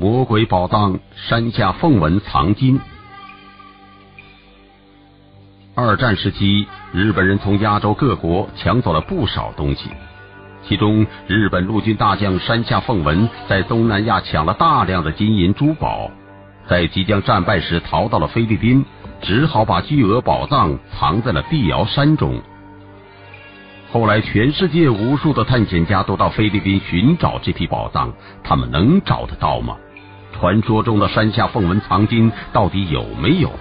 魔鬼宝藏山下凤纹藏金。二战时期，日本人从亚洲各国抢走了不少东西，其中日本陆军大将山下凤文在东南亚抢了大量的金银珠宝，在即将战败时逃到了菲律宾，只好把巨额宝藏藏在了碧瑶山中。后来，全世界无数的探险家都到菲律宾寻找这批宝藏，他们能找得到吗？传说中的山下凤纹藏金到底有没有？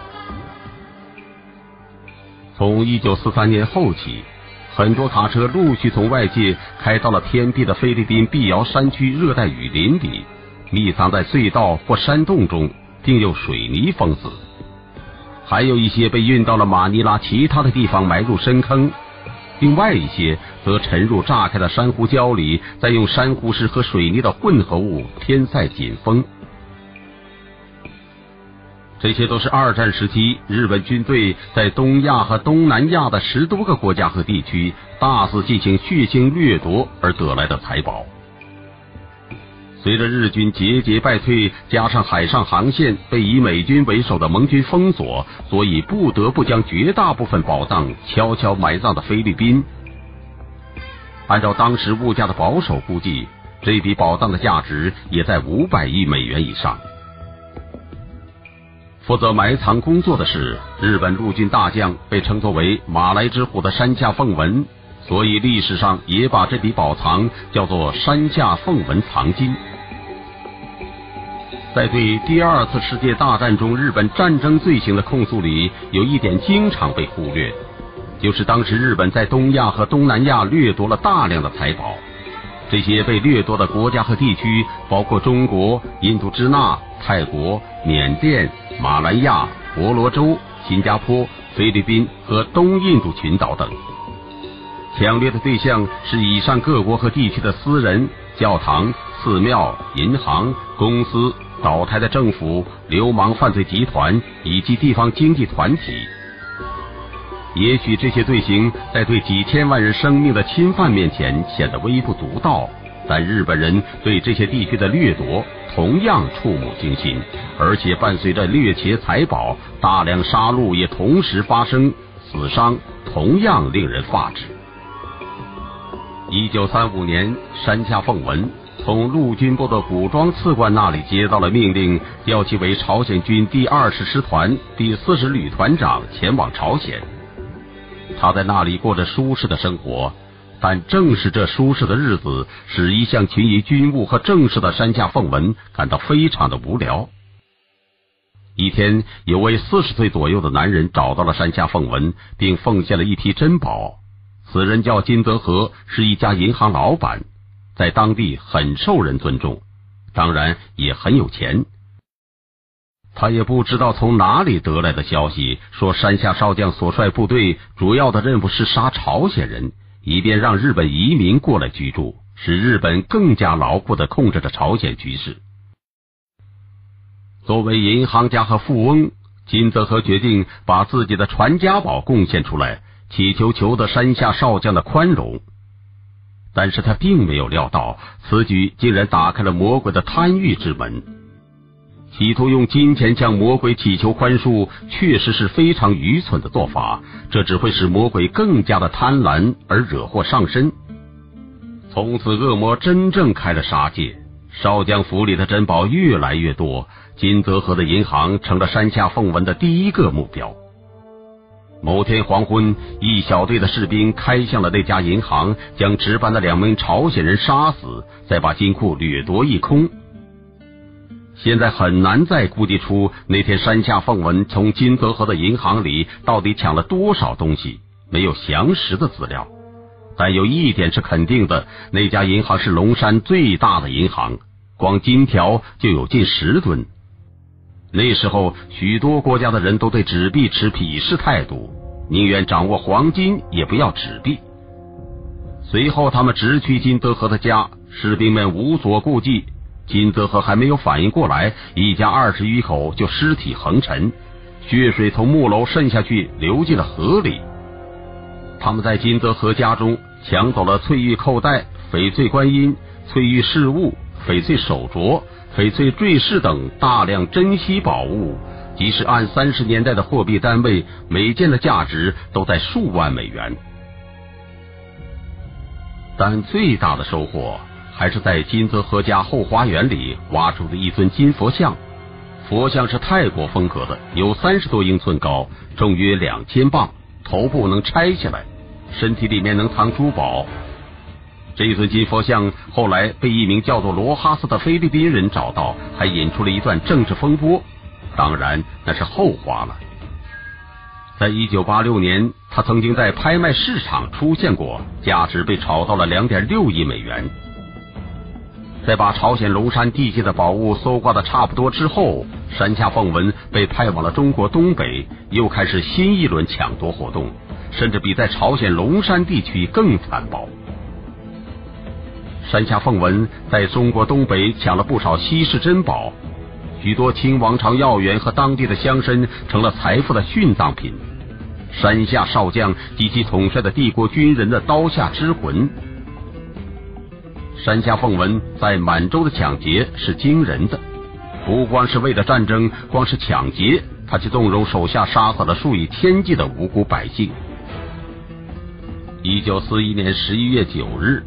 从一九四三年后起，很多卡车陆续从外界开到了偏僻的菲律宾碧瑶山区热带雨林里，密藏在隧道或山洞中，并用水泥封死。还有一些被运到了马尼拉其他的地方埋入深坑，另外一些则沉入炸开的珊瑚礁里，再用珊瑚石和水泥的混合物填塞紧封。这些都是二战时期日本军队在东亚和东南亚的十多个国家和地区大肆进行血腥掠夺而得来的财宝。随着日军节节败退，加上海上航线被以美军为首的盟军封锁，所以不得不将绝大部分宝藏悄悄埋葬的菲律宾。按照当时物价的保守估计，这笔宝藏的价值也在五百亿美元以上。负责埋藏工作的是日本陆军大将，被称作为“马来之虎”的山下凤文，所以历史上也把这笔宝藏叫做“山下凤文藏金”。在对第二次世界大战中日本战争罪行的控诉里，有一点经常被忽略，就是当时日本在东亚和东南亚掠夺了大量的财宝。这些被掠夺的国家和地区包括中国、印度支那、泰国、缅甸。马来亚、婆罗洲、新加坡、菲律宾和东印度群岛等，抢掠的对象是以上各国和地区的私人、教堂、寺庙、银行、公司、倒台的政府、流氓犯罪集团以及地方经济团体。也许这些罪行在对几千万人生命的侵犯面前显得微不足道，但日本人对这些地区的掠夺。同样触目惊心，而且伴随着掠劫财宝，大量杀戮也同时发生，死伤同样令人发指。一九三五年，山下凤文从陆军部的武装次官那里接到了命令，调其为朝鲜军第二十师团第四十旅团长，前往朝鲜。他在那里过着舒适的生活。但正是这舒适的日子，使一向勤于军务和政事的山下凤文感到非常的无聊。一天，有位四十岁左右的男人找到了山下凤文，并奉献了一批珍宝。此人叫金泽和，是一家银行老板，在当地很受人尊重，当然也很有钱。他也不知道从哪里得来的消息，说山下少将所率部队主要的任务是杀朝鲜人。以便让日本移民过来居住，使日本更加牢固的控制着朝鲜局势。作为银行家和富翁，金泽和决定把自己的传家宝贡献出来，祈求求得山下少将的宽容。但是他并没有料到，此举竟然打开了魔鬼的贪欲之门。企图用金钱向魔鬼祈求宽恕，确实是非常愚蠢的做法。这只会使魔鬼更加的贪婪而惹祸上身。从此，恶魔真正开了杀戒。少将府里的珍宝越来越多，金泽河的银行成了山下凤文的第一个目标。某天黄昏，一小队的士兵开向了那家银行，将值班的两名朝鲜人杀死，再把金库掠夺一空。现在很难再估计出那天山下凤文从金泽河的银行里到底抢了多少东西，没有详实的资料。但有一点是肯定的，那家银行是龙山最大的银行，光金条就有近十吨。那时候，许多国家的人都对纸币持鄙视态度，宁愿掌握黄金也不要纸币。随后，他们直去金泽河的家，士兵们无所顾忌。金泽和还没有反应过来，一家二十余口就尸体横陈，血水从木楼渗下去，流进了河里。他们在金泽和家中抢走了翠玉扣带、翡翠观音、翠玉饰物、翡翠手镯，翡翠坠饰等大量珍稀宝物，即使按三十年代的货币单位，每件的价值都在数万美元。但最大的收获还是在金泽河家后花园里挖出的一尊金佛像。佛像是泰国风格的，有三十多英寸高，重约两千磅，头部能拆下来，身体里面能藏珠宝。这一尊金佛像后来被一名叫做罗哈斯的菲律宾人找到，还引出了一段政治风波。当然那是后话了。在一九八六年，他曾经在拍卖市场出现过，价值被炒到了两点六亿美元。在把朝鲜龙山地界的宝物搜刮的差不多之后，山下凤文被派往了中国东北，又开始新一轮抢夺活动，甚至比在朝鲜龙山地区更残暴。山下凤文在中国东北抢了不少稀世珍宝，许多清王朝要员和当地的乡绅成了财富的殉葬品。山下少将及其统帅的帝国军人的刀下之魂。山下凤文在满洲的抢劫是惊人的，不光是为了战争，光是抢劫，他就纵容手下杀死了数以千计的无辜百姓。一九四一年十一月九日，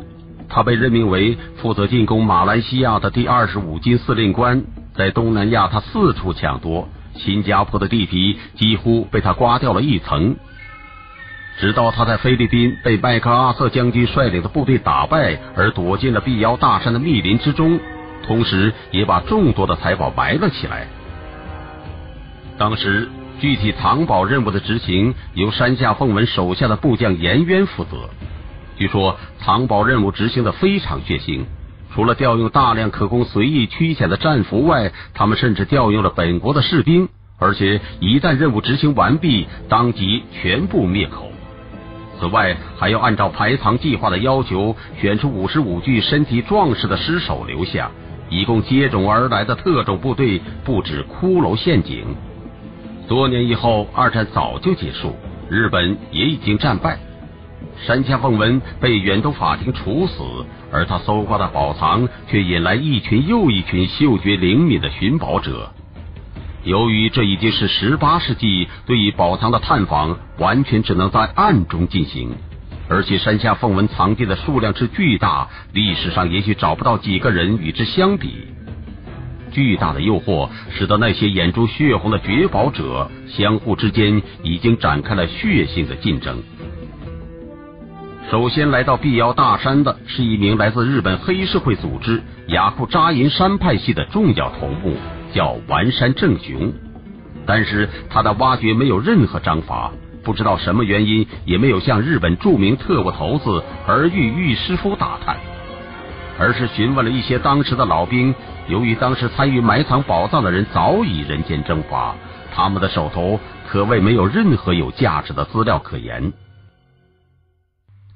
他被任命为负责进攻马来西亚的第二十五军司令官。在东南亚，他四处抢夺，新加坡的地皮几乎被他刮掉了一层。直到他在菲律宾被麦克阿瑟将军率领的部队打败，而躲进了碧瑶大山的密林之中，同时也把众多的财宝埋了起来。当时具体藏宝任务的执行由山下凤文手下的部将严渊负责。据说藏宝任务执行的非常血腥，除了调用大量可供随意驱遣的战俘外，他们甚至调用了本国的士兵，而且一旦任务执行完毕，当即全部灭口。此外，还要按照排藏计划的要求，选出五十五具身体壮实的尸首留下，以供接踵而来的特种部队布置骷髅陷阱。多年以后，二战早就结束，日本也已经战败，山下凤文被远东法庭处死，而他搜刮的宝藏却引来一群又一群嗅觉灵敏的寻宝者。由于这已经是十八世纪，对于宝藏的探访完全只能在暗中进行，而且山下凤文藏地的数量之巨大，历史上也许找不到几个人与之相比。巨大的诱惑使得那些眼珠血红的掘宝者相互之间已经展开了血性的竞争。首先来到碧瑶大山的是一名来自日本黑社会组织雅库扎银山派系的重要头目。叫丸山正雄，但是他的挖掘没有任何章法，不知道什么原因，也没有向日本著名特务头子儿玉玉师傅打探，而是询问了一些当时的老兵。由于当时参与埋藏宝藏的人早已人间蒸发，他们的手头可谓没有任何有价值的资料可言。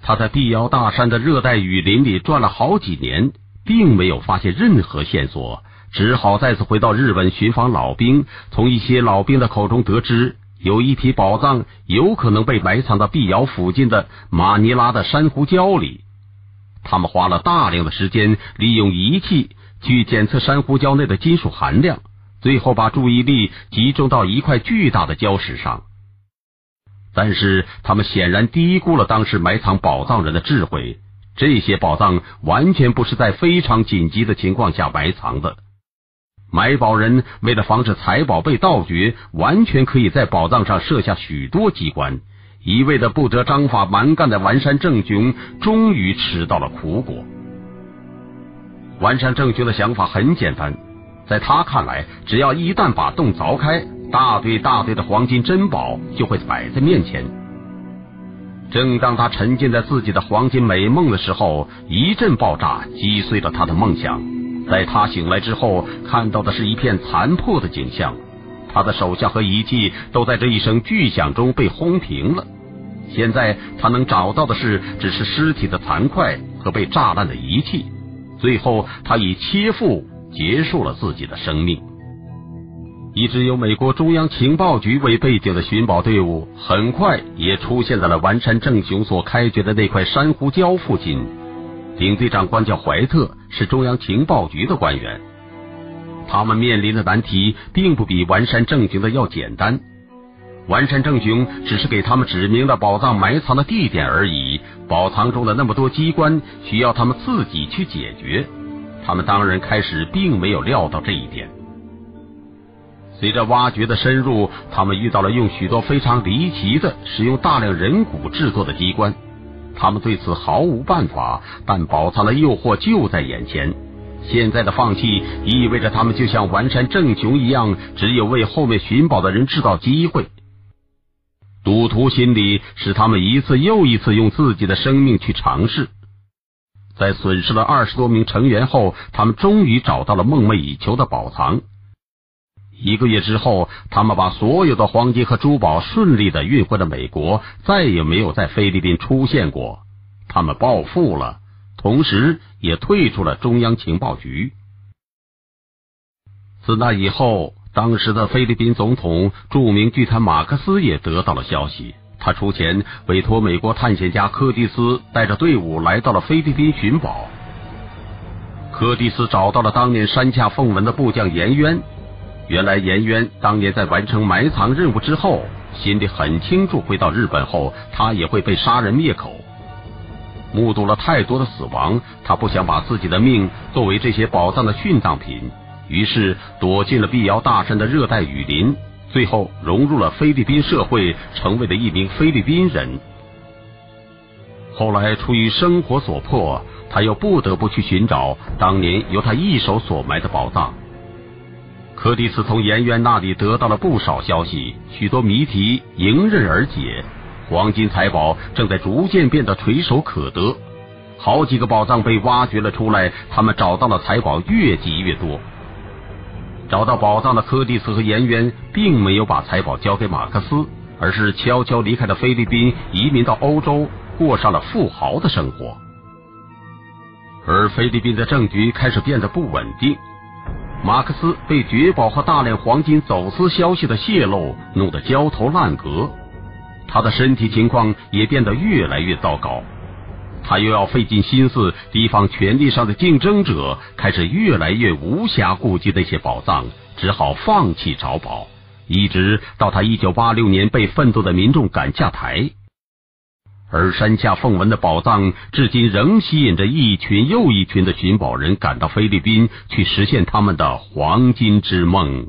他在碧瑶大山的热带雨林里转了好几年，并没有发现任何线索。只好再次回到日本寻访老兵，从一些老兵的口中得知，有一批宝藏有可能被埋藏到碧瑶附近的马尼拉的珊瑚礁里。他们花了大量的时间，利用仪器去检测珊瑚礁内的金属含量，最后把注意力集中到一块巨大的礁石上。但是他们显然低估了当时埋藏宝藏人的智慧，这些宝藏完全不是在非常紧急的情况下埋藏的。买宝人为了防止财宝被盗掘，完全可以在宝藏上设下许多机关。一味的不得章法蛮干的完山正雄，终于吃到了苦果。完山正雄的想法很简单，在他看来，只要一旦把洞凿开，大堆大堆的黄金珍宝就会摆在面前。正当他沉浸在自己的黄金美梦的时候，一阵爆炸击碎了他的梦想。在他醒来之后，看到的是一片残破的景象，他的手下和仪器都在这一声巨响中被轰平了。现在他能找到的是，只是尸体的残块和被炸烂的仪器。最后，他以切腹结束了自己的生命。一支由美国中央情报局为背景的寻宝队伍，很快也出现在了完山正雄所开掘的那块珊瑚礁附近。领队长官叫怀特，是中央情报局的官员。他们面临的难题并不比完山正雄的要简单。完山正雄只是给他们指明了宝藏埋藏的地点而已，宝藏中的那么多机关需要他们自己去解决。他们当然开始并没有料到这一点。随着挖掘的深入，他们遇到了用许多非常离奇的、使用大量人骨制作的机关。他们对此毫无办法，但宝藏的诱惑就在眼前。现在的放弃意味着他们就像完山正雄一样，只有为后面寻宝的人制造机会。赌徒心理使他们一次又一次用自己的生命去尝试。在损失了二十多名成员后，他们终于找到了梦寐以求的宝藏。一个月之后，他们把所有的黄金和珠宝顺利的运回了美国，再也没有在菲律宾出现过。他们暴富了，同时也退出了中央情报局。自那以后，当时的菲律宾总统、著名巨贪马克思也得到了消息。他出钱委托美国探险家柯蒂斯带着队伍来到了菲律宾寻宝。柯蒂斯找到了当年山下奉文的部将严渊。原来颜渊当年在完成埋藏任务之后，心里很清楚，回到日本后他也会被杀人灭口。目睹了太多的死亡，他不想把自己的命作为这些宝藏的殉葬品，于是躲进了碧瑶大山的热带雨林，最后融入了菲律宾社会，成为了一名菲律宾人。后来出于生活所迫，他又不得不去寻找当年由他一手所埋的宝藏。柯蒂斯从颜渊那里得到了不少消息，许多谜题迎刃而解，黄金财宝正在逐渐变得垂手可得，好几个宝藏被挖掘了出来，他们找到了财宝越积越多。找到宝藏的柯蒂斯和颜渊并没有把财宝交给马克思，而是悄悄离开了菲律宾，移民到欧洲，过上了富豪的生活。而菲律宾的政局开始变得不稳定。马克思被绝宝和大量黄金走私消息的泄露弄得焦头烂额，他的身体情况也变得越来越糟糕。他又要费尽心思提防权力上的竞争者，开始越来越无暇顾及那些宝藏，只好放弃找宝，一直到他一九八六年被愤怒的民众赶下台。而山下奉文的宝藏，至今仍吸引着一群又一群的寻宝人赶到菲律宾，去实现他们的黄金之梦。